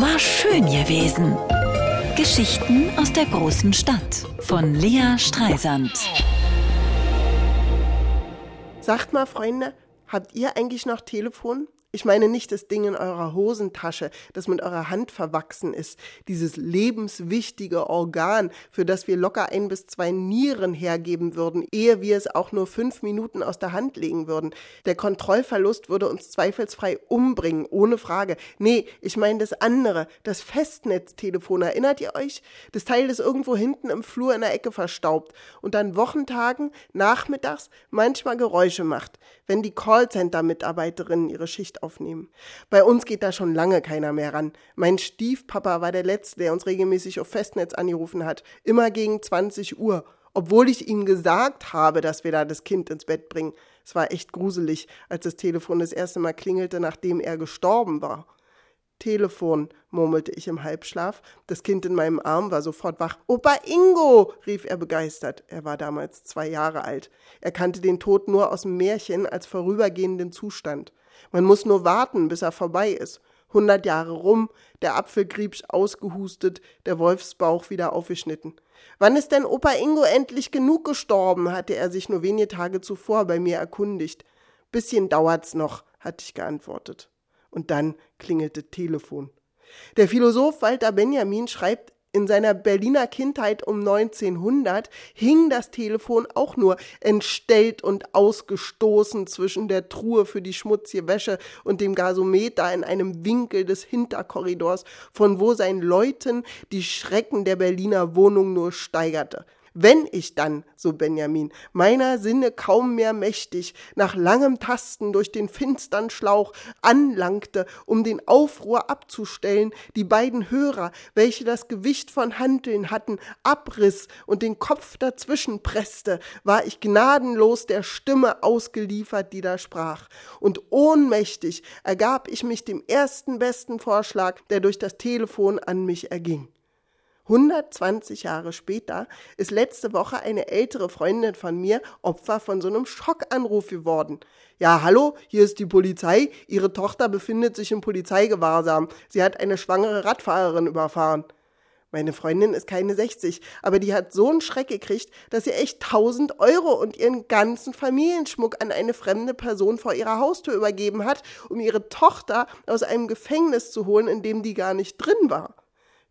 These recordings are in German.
war schön gewesen. Geschichten aus der großen Stadt von Lea Streisand. Sagt mal, Freunde, habt ihr eigentlich noch Telefon? Ich meine nicht das Ding in eurer Hosentasche, das mit eurer Hand verwachsen ist, dieses lebenswichtige Organ, für das wir locker ein bis zwei Nieren hergeben würden, ehe wir es auch nur fünf Minuten aus der Hand legen würden. Der Kontrollverlust würde uns zweifelsfrei umbringen, ohne Frage. Nee, ich meine das andere, das Festnetztelefon. Erinnert ihr euch? Das Teil ist irgendwo hinten im Flur in der Ecke verstaubt und an Wochentagen, nachmittags manchmal Geräusche macht, wenn die Callcenter-Mitarbeiterinnen ihre Schicht aufnehmen. Bei uns geht da schon lange keiner mehr ran. Mein Stiefpapa war der Letzte, der uns regelmäßig auf Festnetz angerufen hat. Immer gegen 20 Uhr. Obwohl ich ihm gesagt habe, dass wir da das Kind ins Bett bringen. Es war echt gruselig, als das Telefon das erste Mal klingelte, nachdem er gestorben war. Telefon, murmelte ich im Halbschlaf. Das Kind in meinem Arm war sofort wach. Opa Ingo, rief er begeistert. Er war damals zwei Jahre alt. Er kannte den Tod nur aus dem Märchen als vorübergehenden Zustand. Man muss nur warten, bis er vorbei ist. Hundert Jahre rum, der Apfelgriebsch ausgehustet, der Wolfsbauch wieder aufgeschnitten. Wann ist denn Opa Ingo endlich genug gestorben? hatte er sich nur wenige Tage zuvor bei mir erkundigt. Bisschen dauert's noch, hatte ich geantwortet. Und dann klingelte Telefon. Der Philosoph Walter Benjamin schreibt in seiner Berliner Kindheit um 1900 hing das Telefon auch nur entstellt und ausgestoßen zwischen der Truhe für die schmutzige Wäsche und dem Gasometer in einem Winkel des Hinterkorridors, von wo sein Läuten die Schrecken der Berliner Wohnung nur steigerte. Wenn ich dann, so Benjamin, meiner Sinne kaum mehr mächtig, nach langem Tasten durch den finstern Schlauch anlangte, um den Aufruhr abzustellen, die beiden Hörer, welche das Gewicht von Hanteln hatten, abriss und den Kopf dazwischen presste, war ich gnadenlos der Stimme ausgeliefert, die da sprach. Und ohnmächtig ergab ich mich dem ersten besten Vorschlag, der durch das Telefon an mich erging. 120 Jahre später ist letzte Woche eine ältere Freundin von mir Opfer von so einem Schockanruf geworden. Ja, hallo, hier ist die Polizei. Ihre Tochter befindet sich im Polizeigewahrsam. Sie hat eine schwangere Radfahrerin überfahren. Meine Freundin ist keine 60, aber die hat so einen Schreck gekriegt, dass sie echt 1000 Euro und ihren ganzen Familienschmuck an eine fremde Person vor ihrer Haustür übergeben hat, um ihre Tochter aus einem Gefängnis zu holen, in dem die gar nicht drin war.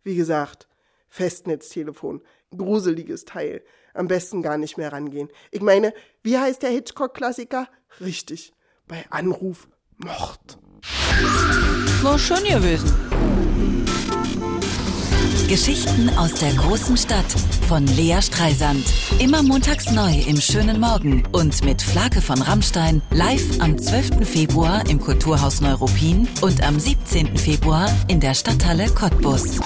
Wie gesagt, Festnetztelefon. Gruseliges Teil. Am besten gar nicht mehr rangehen. Ich meine, wie heißt der Hitchcock-Klassiker? Richtig. Bei Anruf Mord. War schön gewesen. Geschichten aus der großen Stadt von Lea Streisand. Immer montags neu im schönen Morgen und mit Flake von Rammstein live am 12. Februar im Kulturhaus Neuruppin und am 17. Februar in der Stadthalle Cottbus.